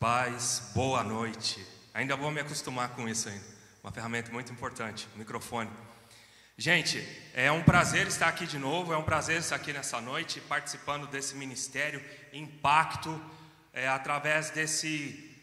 Paz, boa noite. Ainda vou me acostumar com isso ainda. Uma ferramenta muito importante, o microfone. Gente, é um prazer estar aqui de novo, é um prazer estar aqui nessa noite participando desse ministério Impacto, é, através desse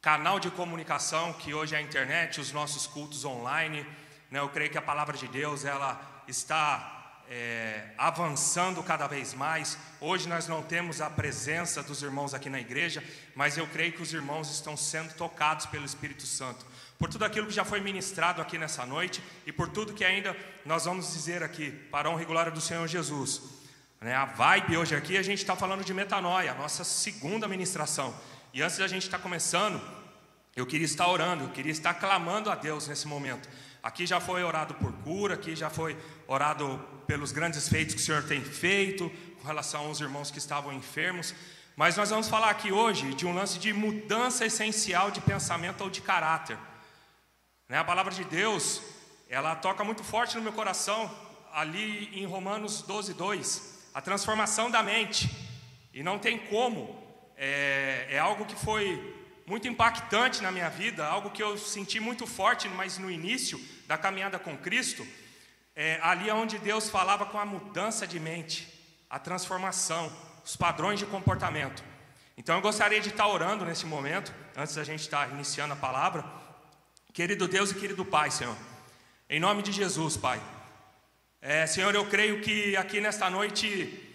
canal de comunicação que hoje é a internet, os nossos cultos online. Né? Eu creio que a palavra de Deus ela está é, avançando cada vez mais. Hoje nós não temos a presença dos irmãos aqui na igreja, mas eu creio que os irmãos estão sendo tocados pelo Espírito Santo. Por tudo aquilo que já foi ministrado aqui nessa noite e por tudo que ainda nós vamos dizer aqui, para a honra e glória do Senhor Jesus. Né, a vibe hoje aqui, a gente está falando de metanoia, a nossa segunda ministração. E antes da gente estar tá começando, eu queria estar orando, eu queria estar clamando a Deus nesse momento. Aqui já foi orado por cura, aqui já foi orado pelos grandes feitos que o Senhor tem feito com relação aos irmãos que estavam enfermos. Mas nós vamos falar aqui hoje de um lance de mudança essencial de pensamento ou de caráter. Né? A palavra de Deus, ela toca muito forte no meu coração, ali em Romanos 12, 2. A transformação da mente. E não tem como. É, é algo que foi muito impactante na minha vida, algo que eu senti muito forte, mas no início da caminhada com Cristo, é, ali é onde Deus falava com a mudança de mente, a transformação, os padrões de comportamento. Então eu gostaria de estar orando nesse momento, antes da gente estar iniciando a palavra. Querido Deus e querido Pai, Senhor, em nome de Jesus, Pai. É, Senhor, eu creio que aqui nesta noite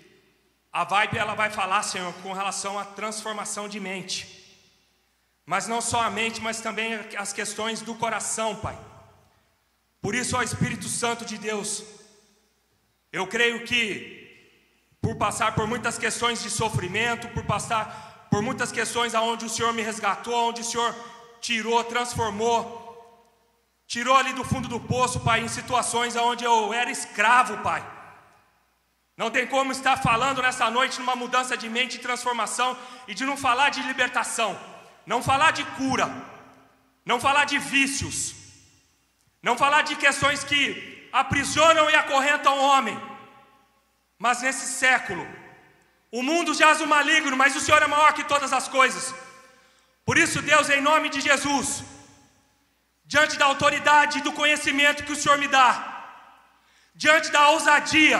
a vibe ela vai falar, Senhor, com relação à transformação de mente. Mas não só a mente, mas também as questões do coração, Pai. Por isso, ó Espírito Santo de Deus, eu creio que por passar por muitas questões de sofrimento, por passar por muitas questões aonde o Senhor me resgatou, onde o Senhor tirou, transformou, tirou ali do fundo do poço, Pai, em situações aonde eu era escravo, Pai. Não tem como estar falando nessa noite numa mudança de mente e transformação e de não falar de libertação não falar de cura, não falar de vícios, não falar de questões que aprisionam e acorrentam o homem, mas nesse século, o mundo jaz o maligno, mas o Senhor é maior que todas as coisas. Por isso, Deus, em nome de Jesus, diante da autoridade e do conhecimento que o Senhor me dá, diante da ousadia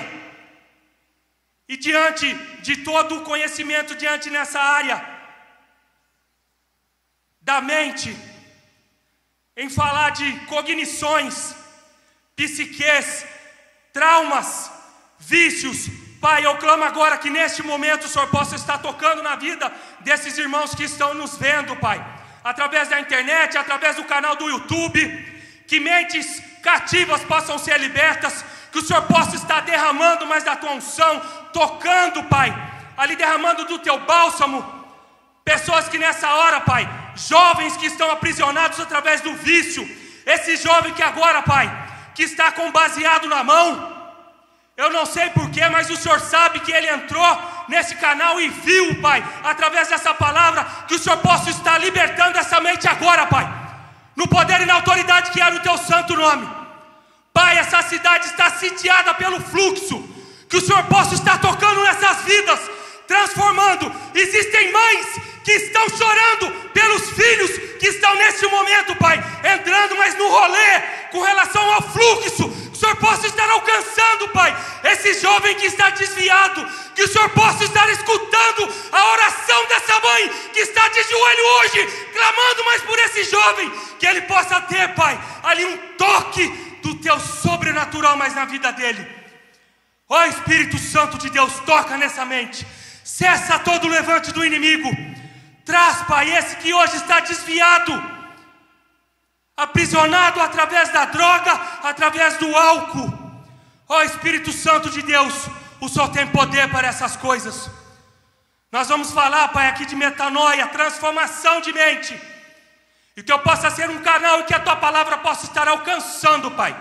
e diante de todo o conhecimento diante nessa área, da mente, em falar de cognições, psiques, traumas, vícios. Pai, eu clamo agora que neste momento o Senhor possa estar tocando na vida desses irmãos que estão nos vendo, Pai, através da internet, através do canal do YouTube, que mentes cativas possam ser libertas, que o Senhor possa estar derramando mais da tua unção, tocando, Pai, ali derramando do teu bálsamo, pessoas que nessa hora, Pai, jovens que estão aprisionados através do vício, esse jovem que agora, Pai, que está com baseado na mão, eu não sei porquê, mas o Senhor sabe que ele entrou nesse canal e viu, Pai, através dessa palavra, que o Senhor possa estar libertando essa mente agora, Pai, no poder e na autoridade que é no Teu santo nome. Pai, essa cidade está sitiada pelo fluxo, que o Senhor possa estar tocando nessas vidas, transformando. Existem mães que estão chorando pelos filhos que estão nesse momento, Pai, entrando mais no rolê com relação ao fluxo. Que o Senhor possa estar alcançando, Pai, esse jovem que está desviado. Que o Senhor possa estar escutando a oração dessa mãe que está de joelho hoje, clamando mais por esse jovem. Que ele possa ter, Pai, ali um toque do teu sobrenatural mais na vida dele. Ó Espírito Santo de Deus, toca nessa mente. Cessa todo o levante do inimigo. Traz, Pai, esse que hoje está desviado, aprisionado através da droga, através do álcool. Ó oh, Espírito Santo de Deus, o Senhor tem poder para essas coisas. Nós vamos falar, Pai, aqui de metanoia, transformação de mente. E que eu possa ser um canal e que a tua palavra possa estar alcançando, Pai.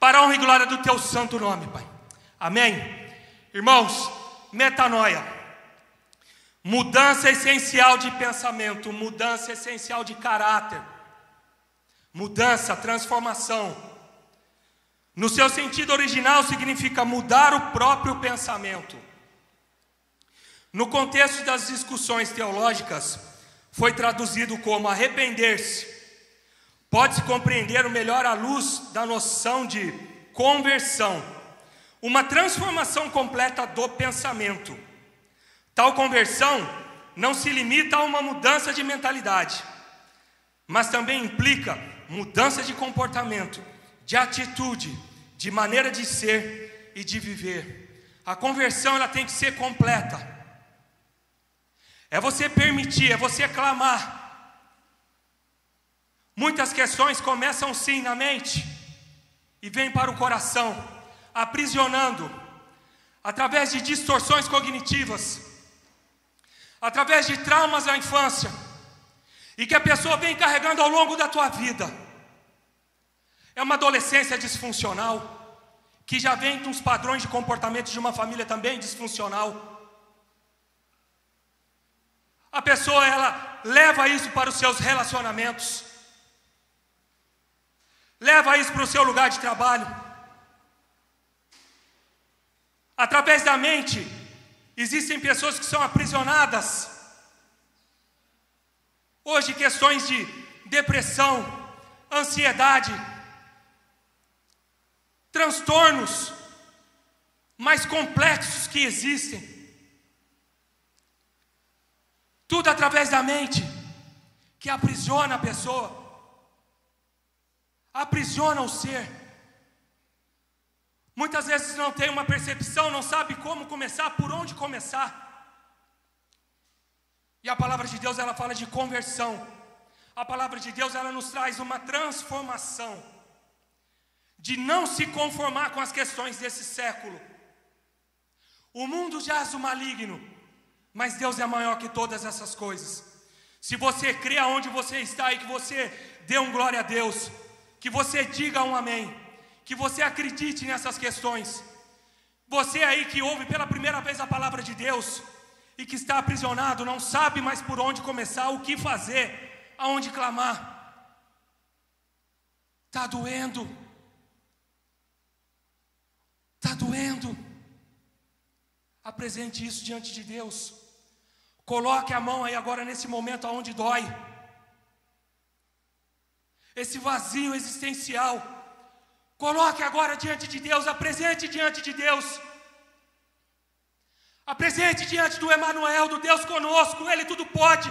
Para a honra e glória do teu santo nome, Pai. Amém. Irmãos, metanoia. Mudança essencial de pensamento, mudança essencial de caráter, mudança, transformação. No seu sentido original, significa mudar o próprio pensamento. No contexto das discussões teológicas, foi traduzido como arrepender-se. Pode-se compreender melhor à luz da noção de conversão, uma transformação completa do pensamento. Tal conversão não se limita a uma mudança de mentalidade, mas também implica mudança de comportamento, de atitude, de maneira de ser e de viver. A conversão ela tem que ser completa. É você permitir, é você clamar. Muitas questões começam sim na mente e vêm para o coração, aprisionando, através de distorções cognitivas, através de traumas da infância, e que a pessoa vem carregando ao longo da tua vida. É uma adolescência disfuncional, que já vem com os padrões de comportamento de uma família também disfuncional. A pessoa ela leva isso para os seus relacionamentos. Leva isso para o seu lugar de trabalho. Através da mente, existem pessoas que são aprisionadas Hoje, questões de depressão, ansiedade, transtornos mais complexos que existem. Tudo através da mente, que aprisiona a pessoa, aprisiona o ser. Muitas vezes não tem uma percepção, não sabe como começar, por onde começar. E a palavra de Deus ela fala de conversão. A palavra de Deus ela nos traz uma transformação de não se conformar com as questões desse século. O mundo jaz o maligno, mas Deus é maior que todas essas coisas. Se você crê aonde você está e que você dê um glória a Deus, que você diga um amém, que você acredite nessas questões. Você aí que ouve pela primeira vez a palavra de Deus, e que está aprisionado, não sabe mais por onde começar, o que fazer, aonde clamar. Está doendo. Está doendo. Apresente isso diante de Deus. Coloque a mão aí agora nesse momento aonde dói. Esse vazio existencial. Coloque agora diante de Deus, apresente diante de Deus. Apresente diante do Emanuel, do Deus conosco, Ele tudo pode.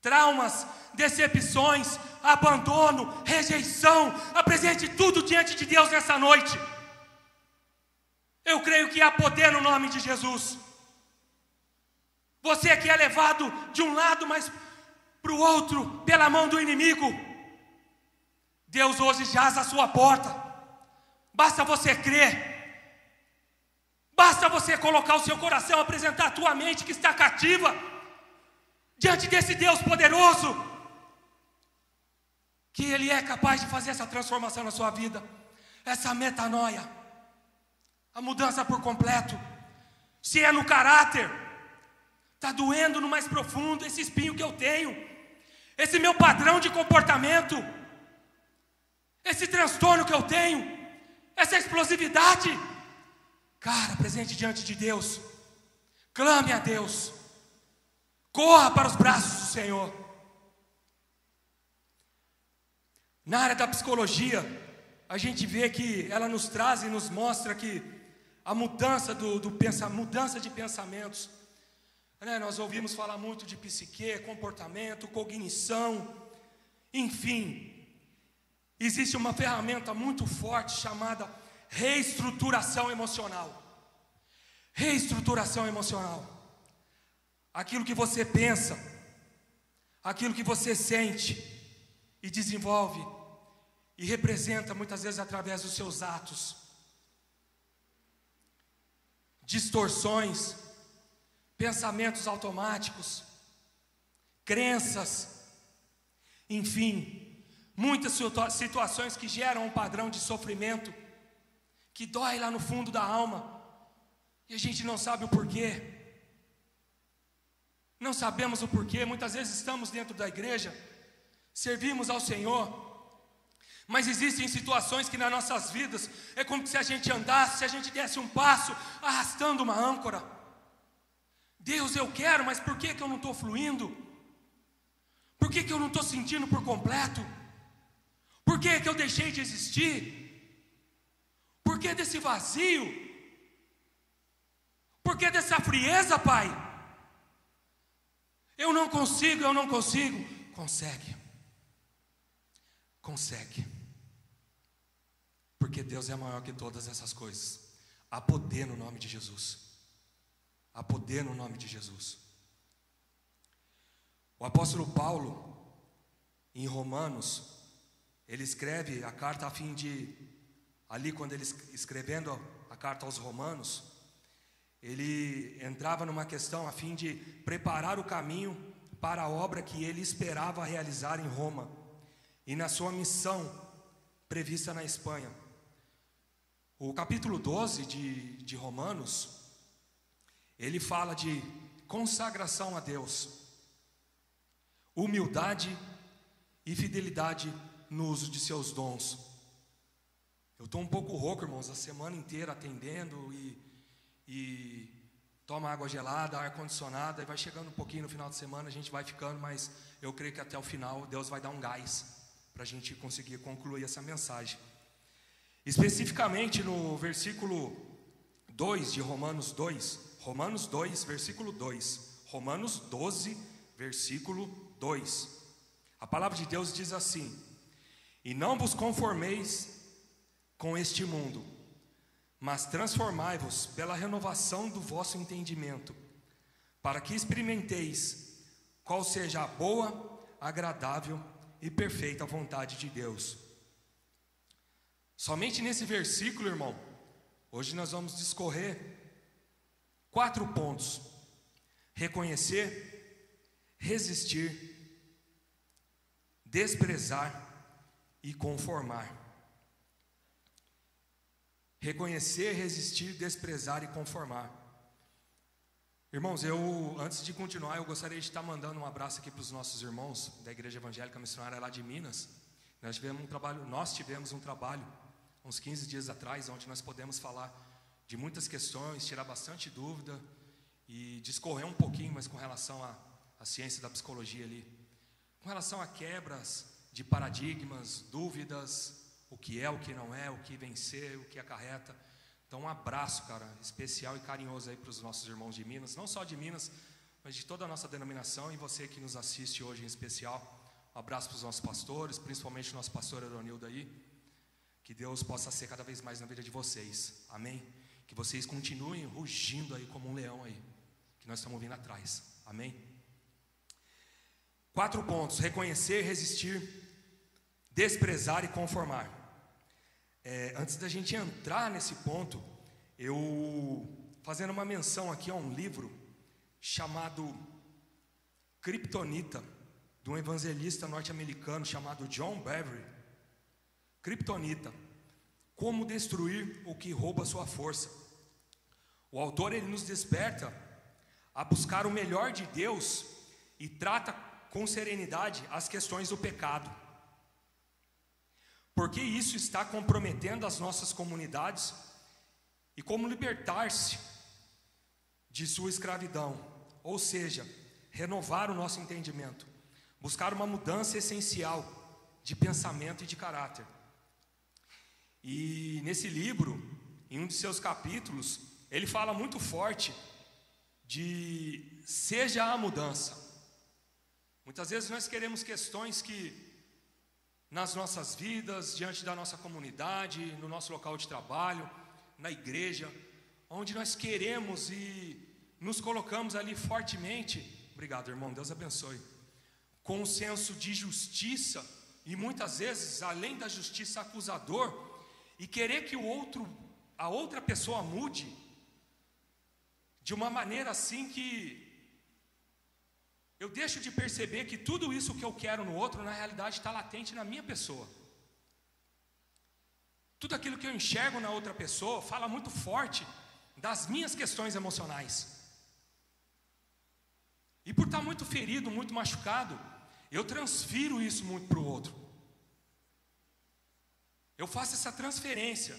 Traumas, decepções, abandono, rejeição, apresente tudo diante de Deus nessa noite. Eu creio que há poder no nome de Jesus. Você que é levado de um lado, mas para o outro, pela mão do inimigo. Deus hoje jaz à sua porta. Basta você crer. Basta você colocar o seu coração, apresentar a tua mente que está cativa diante desse Deus poderoso, que Ele é capaz de fazer essa transformação na sua vida, essa metanoia, a mudança por completo. Se é no caráter, está doendo no mais profundo esse espinho que eu tenho, esse meu padrão de comportamento, esse transtorno que eu tenho, essa explosividade. Cara, presente diante de Deus. Clame a Deus. Corra para os braços do Senhor. Na área da psicologia, a gente vê que ela nos traz e nos mostra que a mudança do, do pensa, mudança de pensamentos. Né? Nós ouvimos falar muito de psique, comportamento, cognição, enfim. Existe uma ferramenta muito forte chamada reestruturação emocional. Reestruturação emocional. Aquilo que você pensa, aquilo que você sente e desenvolve e representa muitas vezes através dos seus atos. Distorções, pensamentos automáticos, crenças, enfim, muitas situações que geram um padrão de sofrimento que dói lá no fundo da alma, e a gente não sabe o porquê. Não sabemos o porquê, muitas vezes estamos dentro da igreja, servimos ao Senhor, mas existem situações que nas nossas vidas é como se a gente andasse, se a gente desse um passo arrastando uma âncora. Deus, eu quero, mas por que, que eu não estou fluindo? Por que, que eu não estou sentindo por completo? Por que, que eu deixei de existir? Por que desse vazio? Por que dessa frieza, Pai? Eu não consigo, eu não consigo. Consegue. Consegue. Porque Deus é maior que todas essas coisas. Há poder no nome de Jesus. Há poder no nome de Jesus. O apóstolo Paulo, em Romanos, ele escreve a carta a fim de, ali quando ele escrevendo a carta aos Romanos, ele entrava numa questão a fim de preparar o caminho para a obra que ele esperava realizar em Roma e na sua missão prevista na Espanha. O capítulo 12 de, de Romanos, ele fala de consagração a Deus, humildade e fidelidade no uso de seus dons. Eu estou um pouco rouco, irmãos, a semana inteira atendendo e, e toma água gelada, ar condicionado, e vai chegando um pouquinho no final de semana, a gente vai ficando, mas eu creio que até o final Deus vai dar um gás para a gente conseguir concluir essa mensagem. Especificamente no versículo 2 de Romanos 2, Romanos 2, versículo 2, Romanos 12, versículo 2. A palavra de Deus diz assim: E não vos conformeis com este mundo, mas transformai-vos pela renovação do vosso entendimento, para que experimenteis qual seja a boa, agradável e perfeita vontade de Deus. Somente nesse versículo, irmão, hoje nós vamos discorrer quatro pontos: reconhecer, resistir, desprezar e conformar. Reconhecer, resistir, desprezar e conformar. Irmãos, eu antes de continuar, eu gostaria de estar mandando um abraço aqui para os nossos irmãos da Igreja Evangélica Missionária lá de Minas. Nós tivemos um trabalho, nós tivemos um trabalho uns 15 dias atrás, onde nós podemos falar de muitas questões, tirar bastante dúvida e discorrer um pouquinho, mas com relação à, à ciência da psicologia ali, com relação a quebras de paradigmas, dúvidas, o que é, o que não é, o que vencer, o que acarreta. Então, um abraço, cara, especial e carinhoso aí para os nossos irmãos de Minas, não só de Minas, mas de toda a nossa denominação e você que nos assiste hoje em especial. Um abraço para os nossos pastores, principalmente o nosso pastor Aronildo aí. Que Deus possa ser cada vez mais na vida de vocês. Amém? Que vocês continuem rugindo aí como um leão aí, que nós estamos vindo atrás. Amém? Quatro pontos: reconhecer, resistir, desprezar e conformar. É, antes da gente entrar nesse ponto, eu fazendo uma menção aqui a um livro chamado Kryptonita, de um evangelista norte-americano chamado John Beverly. Kryptonita. Como destruir o que rouba sua força. O autor ele nos desperta a buscar o melhor de Deus e trata com serenidade as questões do pecado. Porque isso está comprometendo as nossas comunidades e como libertar-se de sua escravidão, ou seja, renovar o nosso entendimento, buscar uma mudança essencial de pensamento e de caráter. E nesse livro, em um de seus capítulos, ele fala muito forte de seja a mudança. Muitas vezes nós queremos questões que nas nossas vidas, diante da nossa comunidade, no nosso local de trabalho, na igreja, onde nós queremos e nos colocamos ali fortemente. Obrigado, irmão, Deus abençoe. Com um senso de justiça e muitas vezes, além da justiça acusador, e querer que o outro, a outra pessoa mude de uma maneira assim que eu deixo de perceber que tudo isso que eu quero no outro, na realidade, está latente na minha pessoa. Tudo aquilo que eu enxergo na outra pessoa fala muito forte das minhas questões emocionais. E por estar muito ferido, muito machucado, eu transfiro isso muito para o outro. Eu faço essa transferência.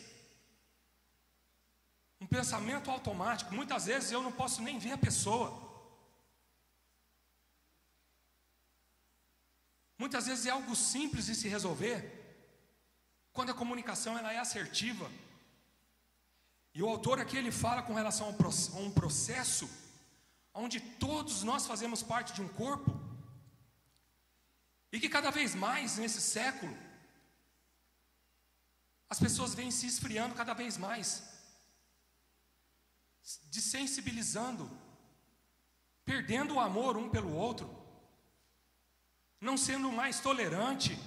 Um pensamento automático. Muitas vezes eu não posso nem ver a pessoa. Muitas vezes é algo simples de se resolver, quando a comunicação ela é assertiva. E o autor aqui ele fala com relação a um processo onde todos nós fazemos parte de um corpo, e que cada vez mais nesse século, as pessoas vêm se esfriando cada vez mais, desensibilizando, perdendo o amor um pelo outro, não sendo mais tolerante,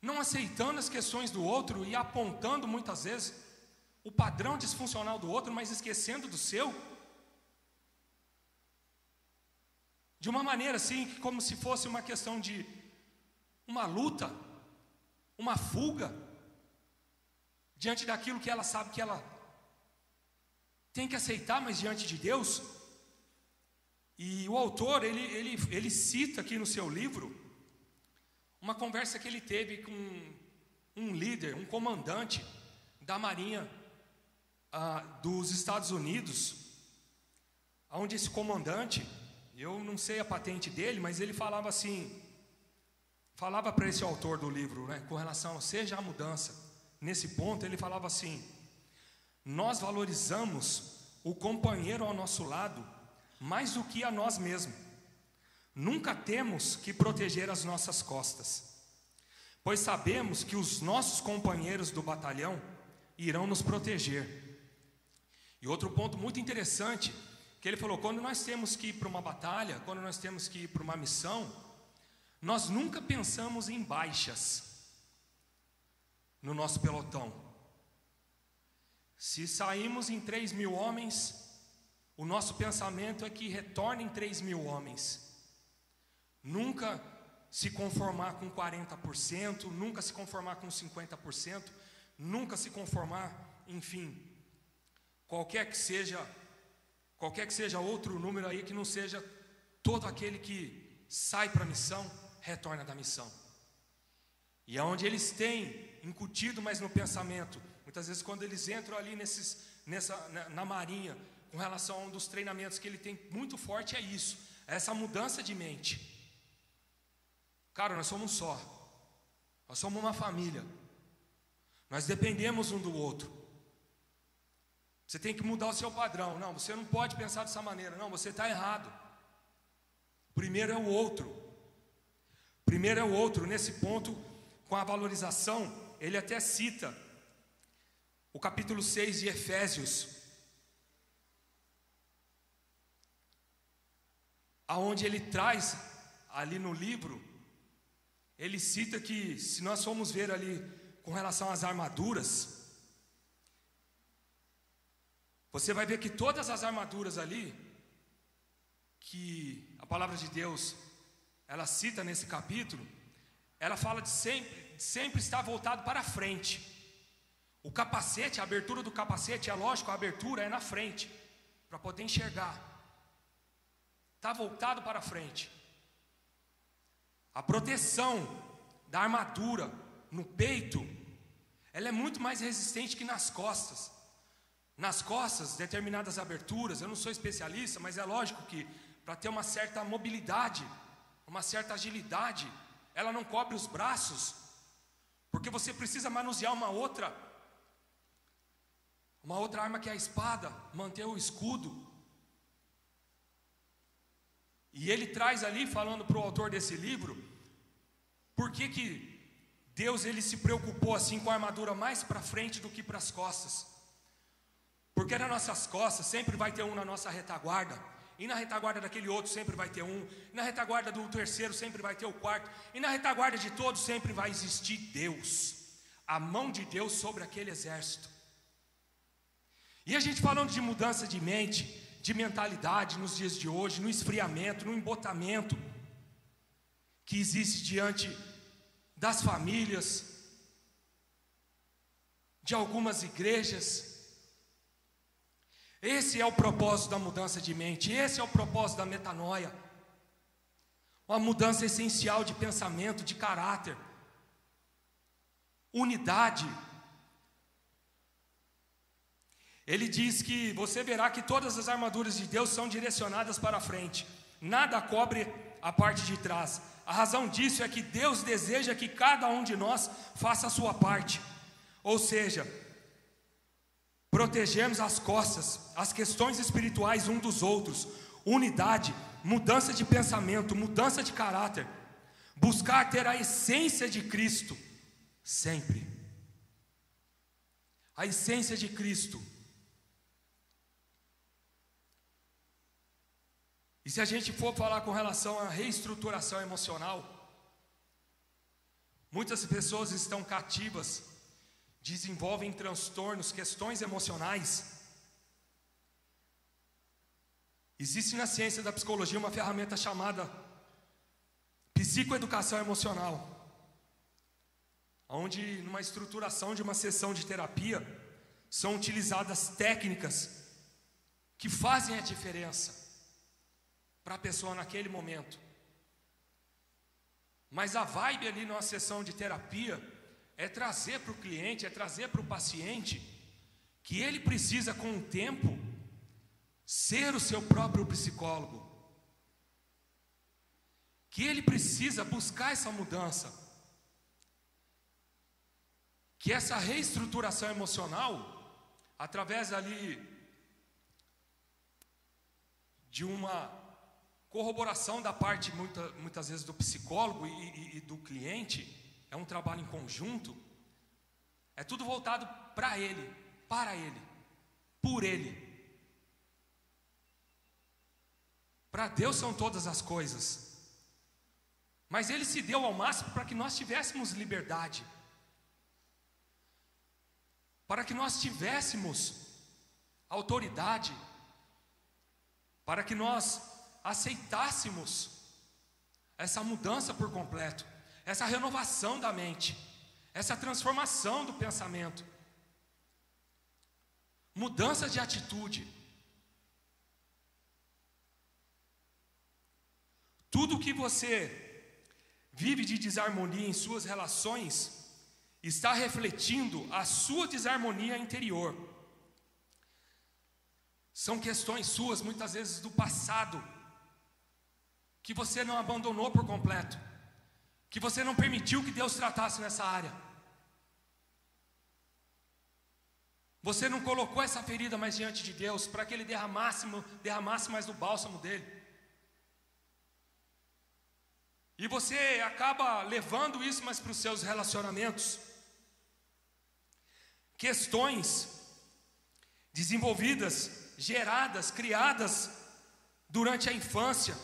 não aceitando as questões do outro e apontando muitas vezes o padrão disfuncional do outro, mas esquecendo do seu. De uma maneira assim, como se fosse uma questão de uma luta, uma fuga, diante daquilo que ela sabe que ela tem que aceitar, mas diante de Deus. E o autor, ele, ele, ele cita aqui no seu livro, uma conversa que ele teve com um líder, um comandante da Marinha ah, dos Estados Unidos, onde esse comandante, eu não sei a patente dele, mas ele falava assim, falava para esse autor do livro, né, com relação seja a mudança. Nesse ponto, ele falava assim: nós valorizamos o companheiro ao nosso lado mais do que a nós mesmos. Nunca temos que proteger as nossas costas, pois sabemos que os nossos companheiros do batalhão irão nos proteger. E outro ponto muito interessante, que ele falou: quando nós temos que ir para uma batalha, quando nós temos que ir para uma missão, nós nunca pensamos em baixas no nosso pelotão. Se saímos em 3 mil homens, o nosso pensamento é que retornem 3 mil homens. Nunca se conformar com 40%, nunca se conformar com 50%, nunca se conformar, enfim, qualquer que seja, qualquer que seja outro número aí que não seja todo aquele que sai para a missão, retorna da missão. E é onde eles têm incutido mais no pensamento, muitas vezes quando eles entram ali nesses, nessa, na, na marinha, com relação a um dos treinamentos que ele tem muito forte é isso, é essa mudança de mente. Cara, nós somos um só. Nós somos uma família. Nós dependemos um do outro. Você tem que mudar o seu padrão. Não, você não pode pensar dessa maneira. Não, você está errado. Primeiro é o outro. Primeiro é o outro. Nesse ponto, com a valorização, ele até cita o capítulo 6 de Efésios, aonde ele traz ali no livro, ele cita que se nós formos ver ali com relação às armaduras, você vai ver que todas as armaduras ali, que a palavra de Deus, ela cita nesse capítulo, ela fala de sempre, de sempre estar voltado para frente. O capacete, a abertura do capacete, é lógico, a abertura é na frente, para poder enxergar. Está voltado para frente. A proteção da armadura no peito, ela é muito mais resistente que nas costas. Nas costas, determinadas aberturas, eu não sou especialista, mas é lógico que para ter uma certa mobilidade, uma certa agilidade, ela não cobre os braços, porque você precisa manusear uma outra, uma outra arma que é a espada, manter o escudo. E ele traz ali, falando para o autor desse livro, por que, que Deus ele se preocupou assim com a armadura mais para frente do que para as costas. Porque nas nossas costas sempre vai ter um na nossa retaguarda. E na retaguarda daquele outro sempre vai ter um. E na retaguarda do terceiro sempre vai ter o quarto. E na retaguarda de todos sempre vai existir Deus. A mão de Deus sobre aquele exército. E a gente falando de mudança de mente, de mentalidade nos dias de hoje, no esfriamento, no embotamento que existe diante das famílias, de algumas igrejas, esse é o propósito da mudança de mente, esse é o propósito da metanoia. Uma mudança essencial de pensamento, de caráter, unidade. Ele diz que você verá que todas as armaduras de Deus são direcionadas para frente, nada cobre a parte de trás. A razão disso é que Deus deseja que cada um de nós faça a sua parte. Ou seja, protegemos as costas, as questões espirituais um dos outros, unidade, mudança de pensamento, mudança de caráter, buscar ter a essência de Cristo sempre. A essência de Cristo. E se a gente for falar com relação à reestruturação emocional, muitas pessoas estão cativas, desenvolvem transtornos, questões emocionais. Existe na ciência da psicologia uma ferramenta chamada psicoeducação emocional, onde numa estruturação de uma sessão de terapia são utilizadas técnicas que fazem a diferença para a pessoa naquele momento. Mas a vibe ali numa sessão de terapia é trazer para o cliente, é trazer para o paciente que ele precisa com o tempo ser o seu próprio psicólogo. Que ele precisa buscar essa mudança. Que essa reestruturação emocional, através ali de uma Corroboração da parte, muita, muitas vezes, do psicólogo e, e, e do cliente, é um trabalho em conjunto, é tudo voltado para ele, para ele, por ele. Para Deus são todas as coisas, mas Ele se deu ao máximo para que nós tivéssemos liberdade, para que nós tivéssemos autoridade, para que nós aceitássemos essa mudança por completo, essa renovação da mente, essa transformação do pensamento, mudança de atitude. Tudo que você vive de desarmonia em suas relações está refletindo a sua desarmonia interior. São questões suas, muitas vezes do passado, que você não abandonou por completo, que você não permitiu que Deus tratasse nessa área. Você não colocou essa ferida mais diante de Deus para que Ele derramasse, derramasse mais do bálsamo dele. E você acaba levando isso mais para os seus relacionamentos. Questões desenvolvidas, geradas, criadas durante a infância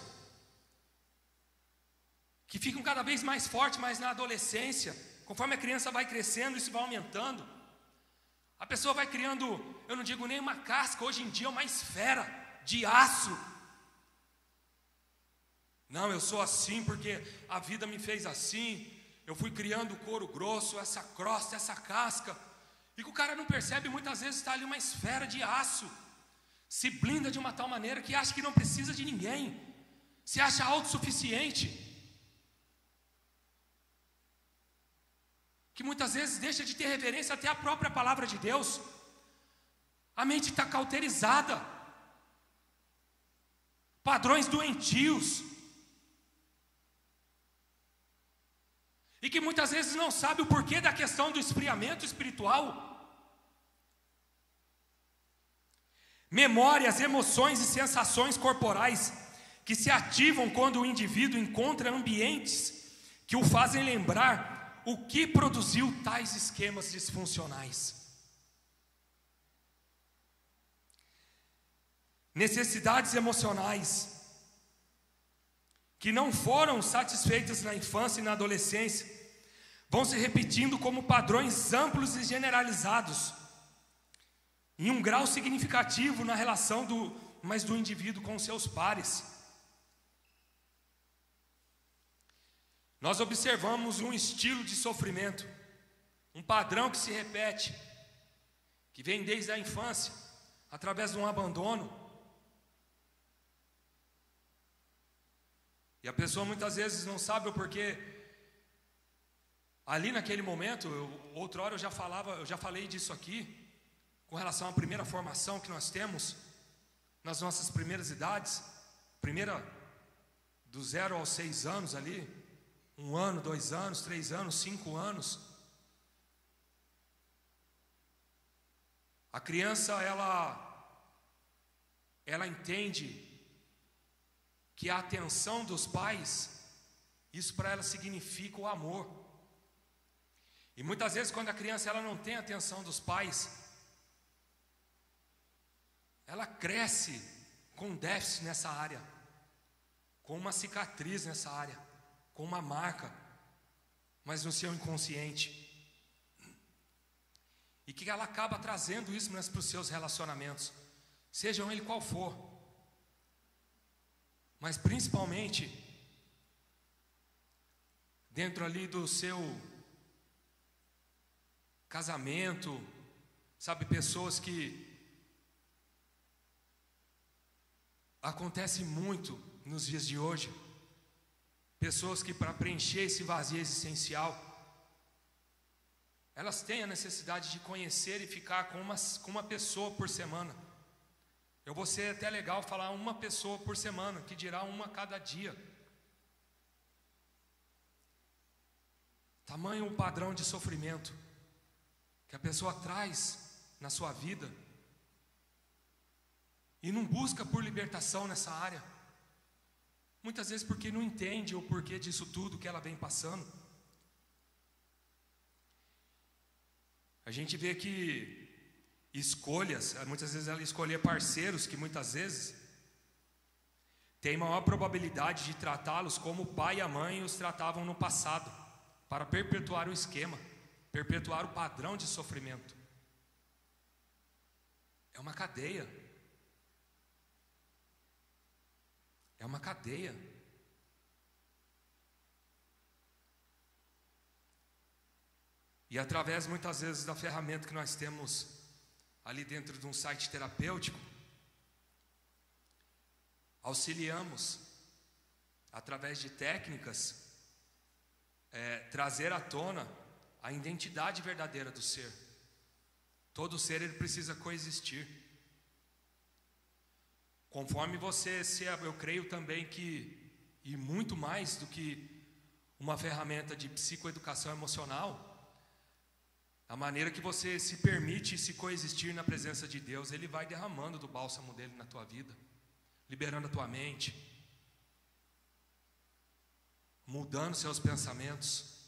que ficam cada vez mais fortes, mas na adolescência, conforme a criança vai crescendo, isso vai aumentando. A pessoa vai criando, eu não digo nem uma casca, hoje em dia é uma esfera de aço. Não, eu sou assim porque a vida me fez assim. Eu fui criando couro grosso, essa crosta, essa casca. E que o cara não percebe, muitas vezes está ali uma esfera de aço. Se blinda de uma tal maneira que acha que não precisa de ninguém. Se acha autossuficiente. Que muitas vezes deixa de ter reverência até a própria palavra de Deus. A mente está cauterizada, padrões doentios, e que muitas vezes não sabe o porquê da questão do esfriamento espiritual. Memórias, emoções e sensações corporais que se ativam quando o indivíduo encontra ambientes que o fazem lembrar o que produziu tais esquemas disfuncionais. Necessidades emocionais que não foram satisfeitas na infância e na adolescência vão se repetindo como padrões amplos e generalizados, em um grau significativo na relação do, mas do indivíduo com seus pares. Nós observamos um estilo de sofrimento, um padrão que se repete, que vem desde a infância, através de um abandono. E a pessoa muitas vezes não sabe o porquê. Ali naquele momento, eu, outra hora eu já falava, eu já falei disso aqui, com relação à primeira formação que nós temos nas nossas primeiras idades, primeira do zero aos seis anos ali, um ano, dois anos, três anos, cinco anos. A criança, ela, ela entende que a atenção dos pais, isso para ela significa o amor. E muitas vezes quando a criança ela não tem a atenção dos pais, ela cresce com déficit nessa área, com uma cicatriz nessa área, com uma marca, mas no seu inconsciente. E que ela acaba trazendo isso para os seus relacionamentos, sejam ele qual for. Mas principalmente dentro ali do seu casamento, sabe, pessoas que acontece muito nos dias de hoje. Pessoas que para preencher esse vazio existencial, elas têm a necessidade de conhecer e ficar com uma, com uma pessoa por semana. Eu vou ser até legal falar uma pessoa por semana, que dirá uma cada dia. Tamanho o padrão de sofrimento que a pessoa traz na sua vida e não busca por libertação nessa área. Muitas vezes porque não entende o porquê disso tudo que ela vem passando. A gente vê que escolhas, muitas vezes ela escolher parceiros que muitas vezes tem maior probabilidade de tratá-los como o pai e a mãe os tratavam no passado, para perpetuar o esquema perpetuar o padrão de sofrimento. É uma cadeia. É uma cadeia. E através muitas vezes da ferramenta que nós temos ali dentro de um site terapêutico, auxiliamos através de técnicas é, trazer à tona a identidade verdadeira do ser. Todo ser ele precisa coexistir. Conforme você se eu creio também que e muito mais do que uma ferramenta de psicoeducação emocional, a maneira que você se permite se coexistir na presença de Deus, ele vai derramando do bálsamo dele na tua vida, liberando a tua mente, mudando seus pensamentos.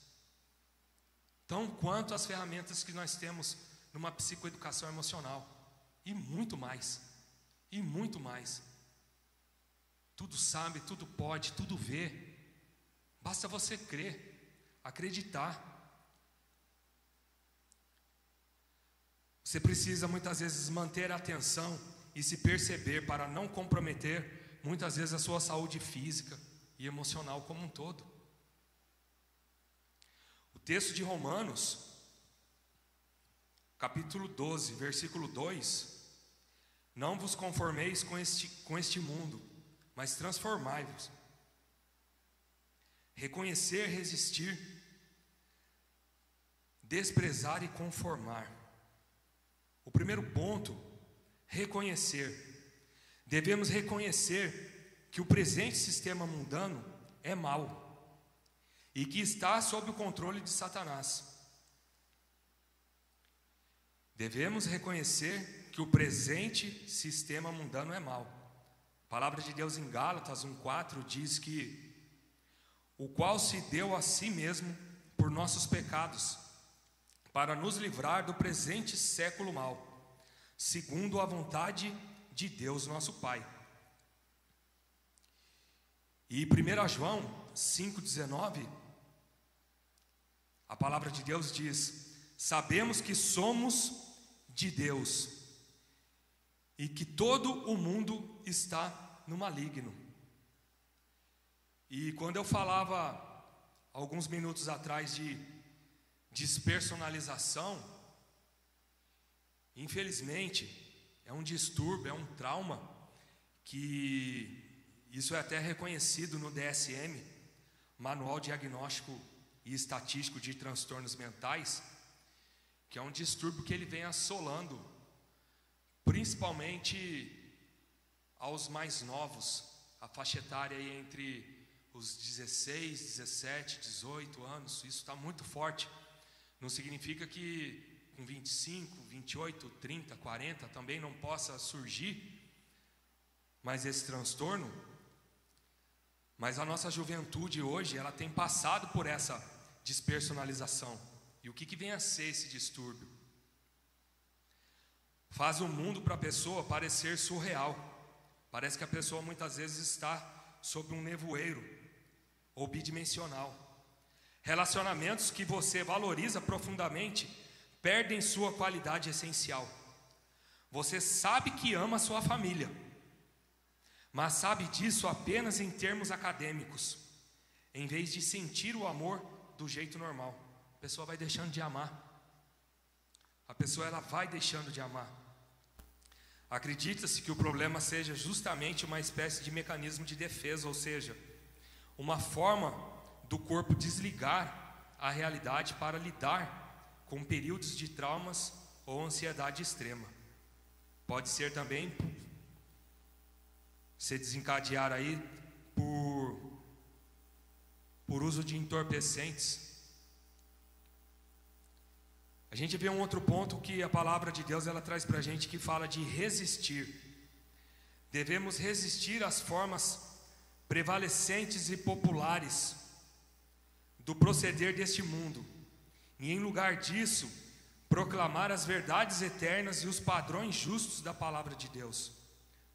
Tão quanto as ferramentas que nós temos numa psicoeducação emocional, e muito mais, e muito mais. Tudo sabe, tudo pode, tudo vê, basta você crer, acreditar. Você precisa muitas vezes manter a atenção e se perceber para não comprometer muitas vezes a sua saúde física e emocional como um todo texto de Romanos, capítulo 12, versículo 2: Não vos conformeis com este, com este mundo, mas transformai-vos. Reconhecer, resistir, desprezar e conformar. O primeiro ponto, reconhecer. Devemos reconhecer que o presente sistema mundano é mau e que está sob o controle de Satanás. Devemos reconhecer que o presente sistema mundano é mau. A palavra de Deus em Gálatas 1:4 diz que o qual se deu a si mesmo por nossos pecados, para nos livrar do presente século mau, segundo a vontade de Deus nosso Pai. E 1 João 5,19 a palavra de Deus diz: Sabemos que somos de Deus e que todo o mundo está no maligno. E quando eu falava alguns minutos atrás de despersonalização, infelizmente é um distúrbio, é um trauma que isso é até reconhecido no DSM, Manual Diagnóstico e estatístico de transtornos mentais, que é um distúrbio que ele vem assolando, principalmente aos mais novos, a faixa etária entre os 16, 17, 18 anos, isso está muito forte. Não significa que com 25, 28, 30, 40 também não possa surgir mais esse transtorno. Mas a nossa juventude hoje, ela tem passado por essa despersonalização. E o que, que vem a ser esse distúrbio? Faz o mundo para a pessoa parecer surreal. Parece que a pessoa muitas vezes está sob um nevoeiro ou bidimensional. Relacionamentos que você valoriza profundamente perdem sua qualidade essencial. Você sabe que ama sua família, mas sabe disso apenas em termos acadêmicos, em vez de sentir o amor do jeito normal. A pessoa vai deixando de amar. A pessoa ela vai deixando de amar. Acredita-se que o problema seja justamente uma espécie de mecanismo de defesa, ou seja, uma forma do corpo desligar a realidade para lidar com períodos de traumas ou ansiedade extrema. Pode ser também se desencadear aí por, por uso de entorpecentes. A gente vê um outro ponto que a palavra de Deus ela traz para a gente que fala de resistir. Devemos resistir às formas prevalecentes e populares do proceder deste mundo e em lugar disso, proclamar as verdades eternas e os padrões justos da palavra de Deus,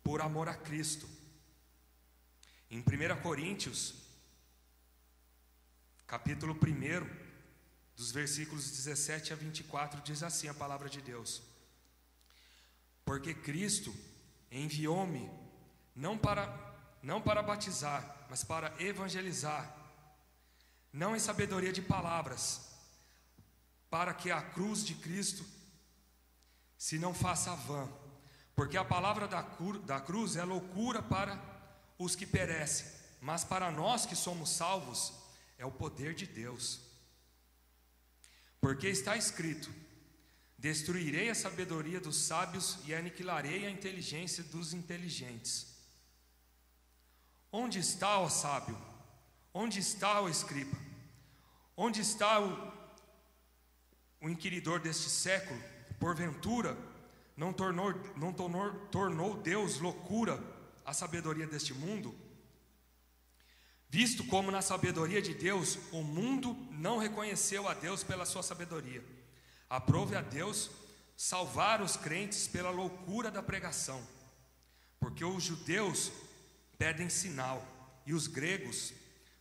por amor a Cristo. Em 1 Coríntios, capítulo 1, dos versículos 17 a 24, diz assim a palavra de Deus: Porque Cristo enviou-me não para não para batizar, mas para evangelizar, não em sabedoria de palavras, para que a cruz de Cristo se não faça vã, porque a palavra da, da cruz é loucura para os que perecem, mas para nós que somos salvos é o poder de Deus. Porque está escrito: Destruirei a sabedoria dos sábios e aniquilarei a inteligência dos inteligentes. Onde está o sábio? Onde está o escriba? Onde está o o inquiridor deste século, porventura, não tornou, não tornou, tornou Deus loucura a sabedoria deste mundo? Visto como na sabedoria de Deus o mundo não reconheceu a Deus pela sua sabedoria, aprove a Deus salvar os crentes pela loucura da pregação, porque os judeus pedem sinal e os gregos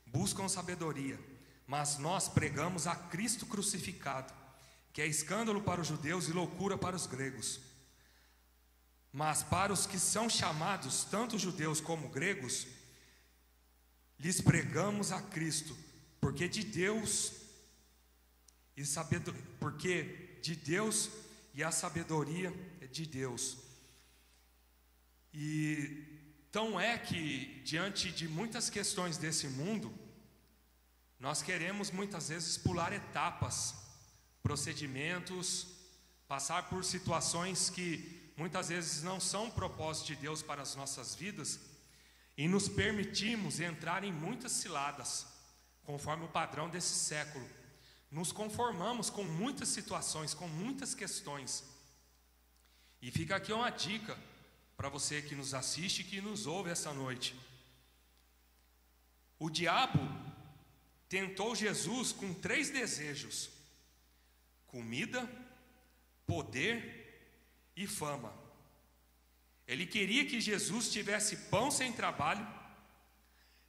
buscam sabedoria, mas nós pregamos a Cristo crucificado que é escândalo para os judeus e loucura para os gregos. Mas para os que são chamados, tanto judeus como gregos, lhes pregamos a Cristo, porque de Deus e sabedoria, porque de Deus e a sabedoria é de Deus. E tão é que diante de muitas questões desse mundo, nós queremos muitas vezes pular etapas procedimentos, passar por situações que muitas vezes não são propósito de Deus para as nossas vidas e nos permitimos entrar em muitas ciladas, conforme o padrão desse século. Nos conformamos com muitas situações, com muitas questões. E fica aqui uma dica para você que nos assiste e que nos ouve essa noite. O diabo tentou Jesus com três desejos comida, poder e fama. Ele queria que Jesus tivesse pão sem trabalho,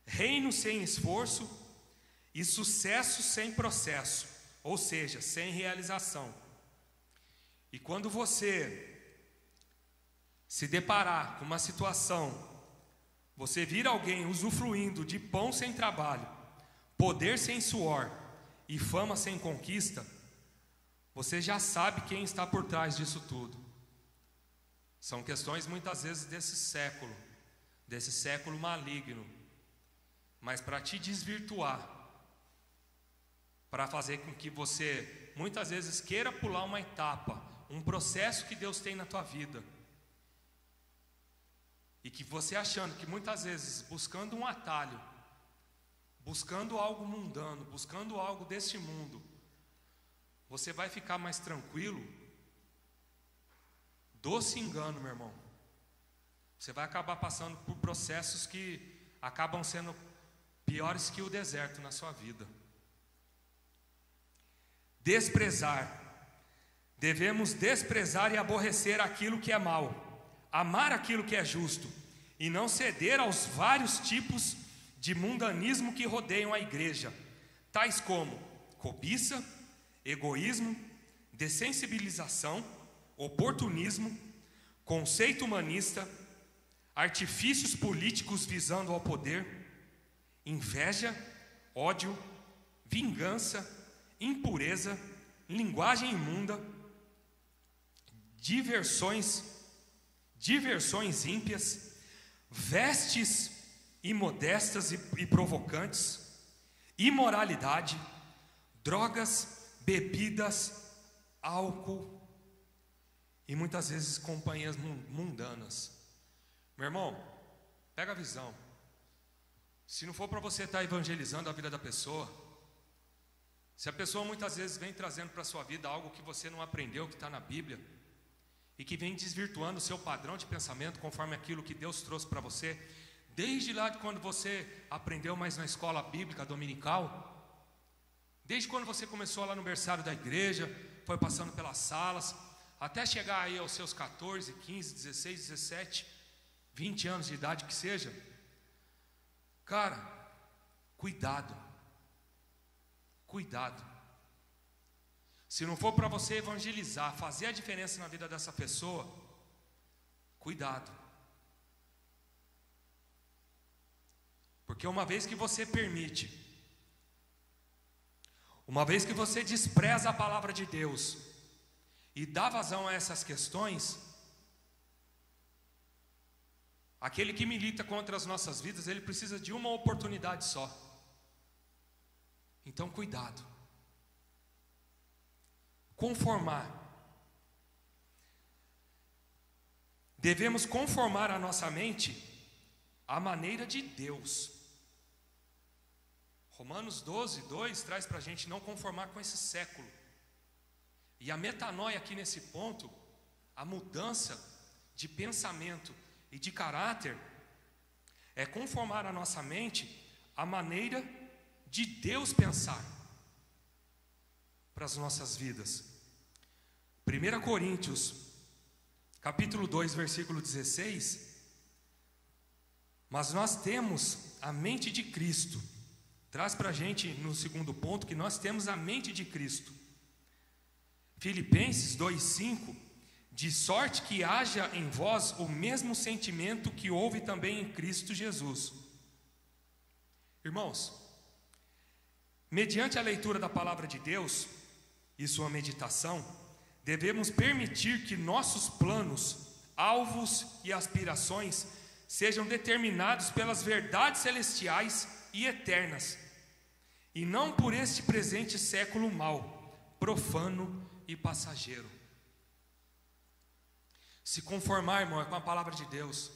reino sem esforço e sucesso sem processo, ou seja, sem realização. E quando você se deparar com uma situação, você vir alguém usufruindo de pão sem trabalho, poder sem suor e fama sem conquista, você já sabe quem está por trás disso tudo. São questões muitas vezes desse século, desse século maligno. Mas para te desvirtuar, para fazer com que você muitas vezes queira pular uma etapa, um processo que Deus tem na tua vida. E que você achando que muitas vezes buscando um atalho, buscando algo mundano, buscando algo deste mundo, você vai ficar mais tranquilo? Doce engano, meu irmão. Você vai acabar passando por processos que acabam sendo piores que o deserto na sua vida. Desprezar. Devemos desprezar e aborrecer aquilo que é mal, amar aquilo que é justo e não ceder aos vários tipos de mundanismo que rodeiam a igreja, tais como cobiça, egoísmo, dessensibilização, oportunismo, conceito humanista, artifícios políticos visando ao poder, inveja, ódio, vingança, impureza, linguagem imunda, diversões, diversões ímpias, vestes imodestas e, e provocantes, imoralidade, drogas, bebidas, álcool e muitas vezes companhias mundanas. Meu irmão, pega a visão. Se não for para você estar tá evangelizando a vida da pessoa, se a pessoa muitas vezes vem trazendo para a sua vida algo que você não aprendeu, que está na Bíblia, e que vem desvirtuando o seu padrão de pensamento conforme aquilo que Deus trouxe para você, desde lá de quando você aprendeu mais na escola bíblica dominical, desde quando você começou lá no berçário da igreja, foi passando pelas salas, até chegar aí aos seus 14, 15, 16, 17, 20 anos de idade que seja, cara, cuidado, cuidado. Se não for para você evangelizar, fazer a diferença na vida dessa pessoa, cuidado. Porque uma vez que você permite, uma vez que você despreza a palavra de Deus e dá vazão a essas questões, Aquele que milita contra as nossas vidas, ele precisa de uma oportunidade só. Então, cuidado. Conformar. Devemos conformar a nossa mente à maneira de Deus. Romanos 12, 2 traz para a gente não conformar com esse século. E a metanoia aqui nesse ponto, a mudança de pensamento, e de caráter é conformar a nossa mente à maneira de Deus pensar para as nossas vidas. 1 Coríntios, capítulo 2, versículo 16. Mas nós temos a mente de Cristo. Traz para a gente no segundo ponto que nós temos a mente de Cristo. Filipenses 2,5 de sorte que haja em vós o mesmo sentimento que houve também em Cristo Jesus. Irmãos, mediante a leitura da palavra de Deus e sua meditação, devemos permitir que nossos planos, alvos e aspirações sejam determinados pelas verdades celestiais e eternas, e não por este presente século mau, profano e passageiro. Se conformar, irmão, é com a palavra de Deus.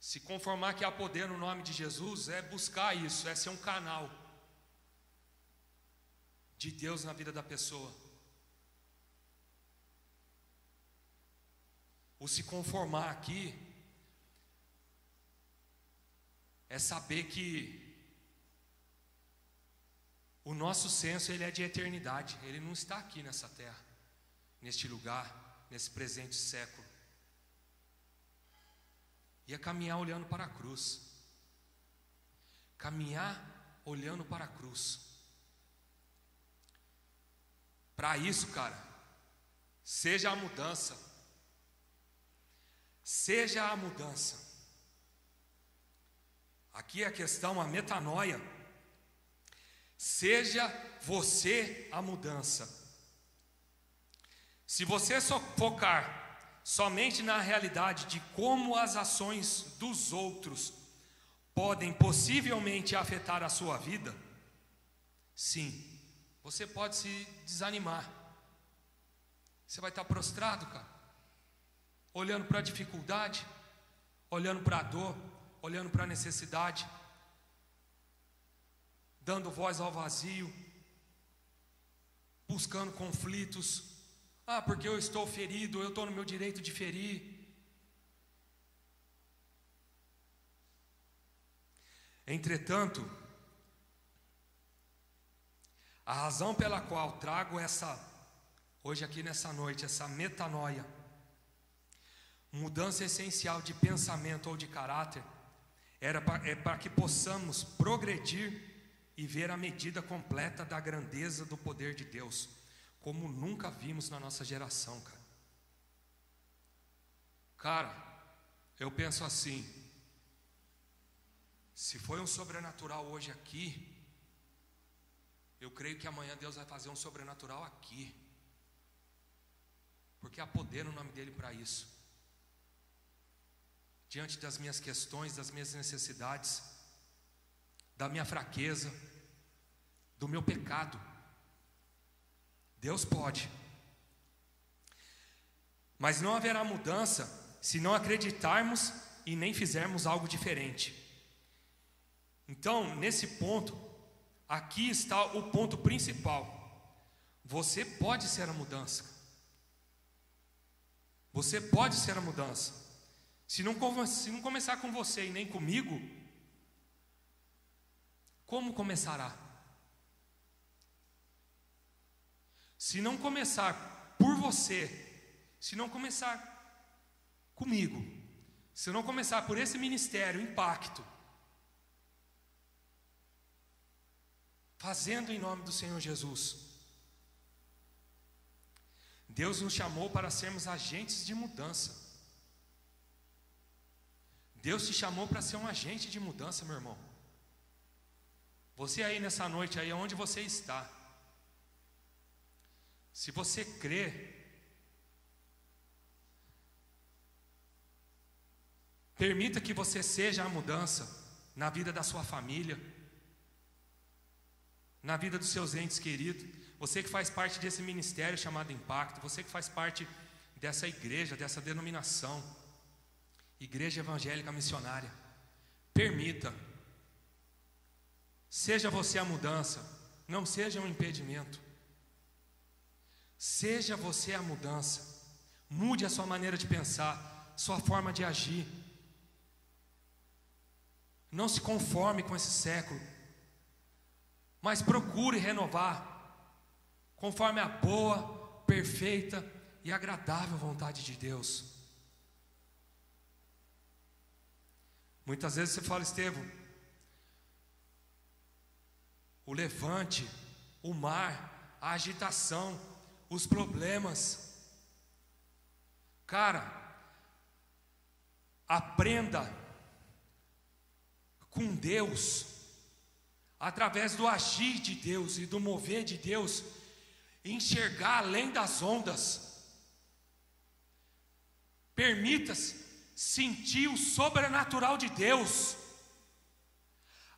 Se conformar que há poder no nome de Jesus é buscar isso, é ser um canal de Deus na vida da pessoa. O se conformar aqui é saber que o nosso senso ele é de eternidade, ele não está aqui nessa terra, neste lugar nesse presente século. Ia caminhar olhando para a cruz. Caminhar olhando para a cruz. Para isso, cara, seja a mudança. Seja a mudança. Aqui é a questão, a metanoia. Seja você a mudança. Se você só focar somente na realidade de como as ações dos outros podem possivelmente afetar a sua vida, sim, você pode se desanimar. Você vai estar prostrado, cara, olhando para a dificuldade, olhando para a dor, olhando para a necessidade. Dando voz ao vazio, buscando conflitos. Ah, porque eu estou ferido, eu estou no meu direito de ferir. Entretanto, a razão pela qual trago essa, hoje aqui nessa noite, essa metanoia, mudança essencial de pensamento ou de caráter, era pra, é para que possamos progredir e ver a medida completa da grandeza do poder de Deus, como nunca vimos na nossa geração, cara. Cara, eu penso assim: se foi um sobrenatural hoje aqui, eu creio que amanhã Deus vai fazer um sobrenatural aqui, porque há poder no nome dEle para isso. Diante das minhas questões, das minhas necessidades, da minha fraqueza, do meu pecado. Deus pode. Mas não haverá mudança se não acreditarmos e nem fizermos algo diferente. Então, nesse ponto, aqui está o ponto principal. Você pode ser a mudança. Você pode ser a mudança. Se não, se não começar com você e nem comigo, como começará? Se não começar por você, se não começar comigo, se não começar por esse ministério, impacto, fazendo em nome do Senhor Jesus. Deus nos chamou para sermos agentes de mudança. Deus te chamou para ser um agente de mudança, meu irmão. Você aí nessa noite, aí onde você está, se você crê, permita que você seja a mudança na vida da sua família, na vida dos seus entes queridos. Você que faz parte desse ministério chamado Impacto, você que faz parte dessa igreja, dessa denominação, Igreja Evangélica Missionária, permita Seja você a mudança, não seja um impedimento. Seja você a mudança. Mude a sua maneira de pensar, sua forma de agir. Não se conforme com esse século, mas procure renovar, conforme a boa, perfeita e agradável vontade de Deus. Muitas vezes você fala, Estevão, o levante, o mar, a agitação, os problemas. Cara, aprenda com Deus, através do agir de Deus e do mover de Deus, enxergar além das ondas. Permita-se sentir o sobrenatural de Deus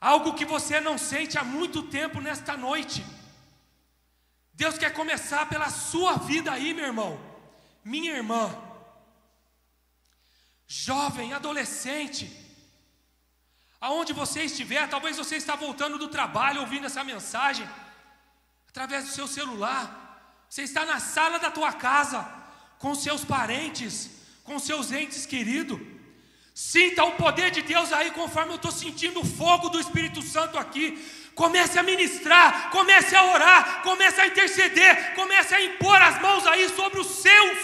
algo que você não sente há muito tempo nesta noite. Deus quer começar pela sua vida aí, meu irmão, minha irmã, jovem, adolescente, aonde você estiver, talvez você está voltando do trabalho ouvindo essa mensagem, através do seu celular, você está na sala da tua casa, com seus parentes, com seus entes queridos, Sinta o poder de Deus aí, conforme eu estou sentindo o fogo do Espírito Santo aqui. Comece a ministrar, comece a orar, comece a interceder, comece a impor as mãos aí sobre os seus.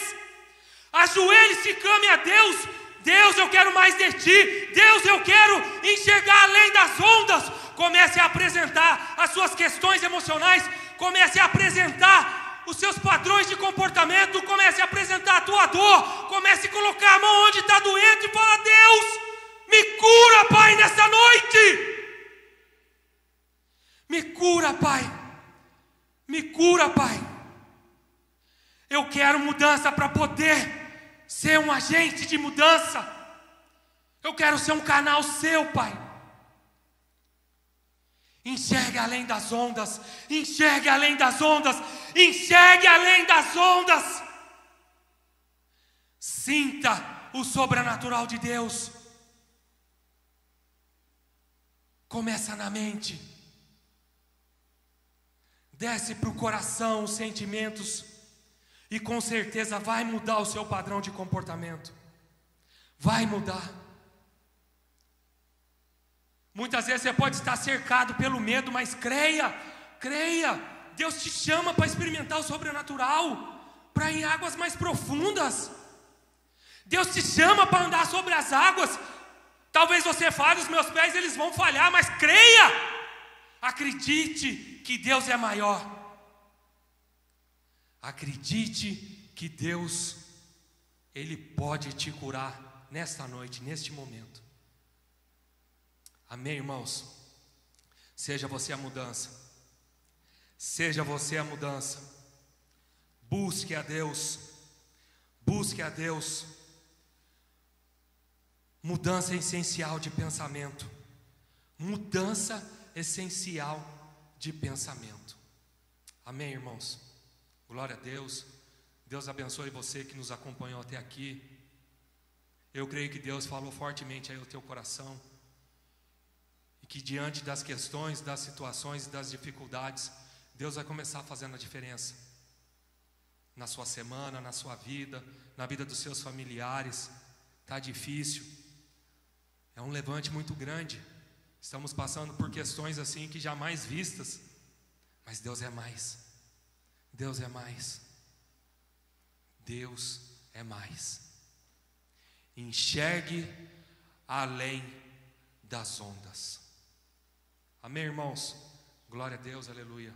Ajoelhe-se e clame a Deus. Deus, eu quero mais de ti. Deus, eu quero enxergar além das ondas. Comece a apresentar as suas questões emocionais. Comece a apresentar os seus padrões de comportamento, comece a apresentar a tua dor, comece a colocar a mão onde está doente e fala: Deus, me cura, Pai, nessa noite. Me cura, Pai. Me cura, Pai. Eu quero mudança para poder ser um agente de mudança. Eu quero ser um canal seu, Pai. Enxergue além das ondas, enxergue além das ondas, enxergue além das ondas. Sinta o sobrenatural de Deus. Começa na mente, desce para o coração os sentimentos e com certeza vai mudar o seu padrão de comportamento. Vai mudar. Muitas vezes você pode estar cercado pelo medo, mas creia, creia. Deus te chama para experimentar o sobrenatural, para ir em águas mais profundas. Deus te chama para andar sobre as águas. Talvez você fale, os meus pés eles vão falhar, mas creia. Acredite que Deus é maior. Acredite que Deus ele pode te curar nesta noite, neste momento. Amém, irmãos? Seja você a mudança. Seja você a mudança. Busque a Deus. Busque a Deus. Mudança essencial de pensamento. Mudança essencial de pensamento. Amém, irmãos? Glória a Deus. Deus abençoe você que nos acompanhou até aqui. Eu creio que Deus falou fortemente aí ao teu coração. E que diante das questões, das situações e das dificuldades, Deus vai começar fazendo a diferença. Na sua semana, na sua vida, na vida dos seus familiares. Está difícil. É um levante muito grande. Estamos passando por questões assim que jamais vistas. Mas Deus é mais. Deus é mais. Deus é mais. Enxergue além das ondas. Amém, irmãos? Glória a Deus, aleluia.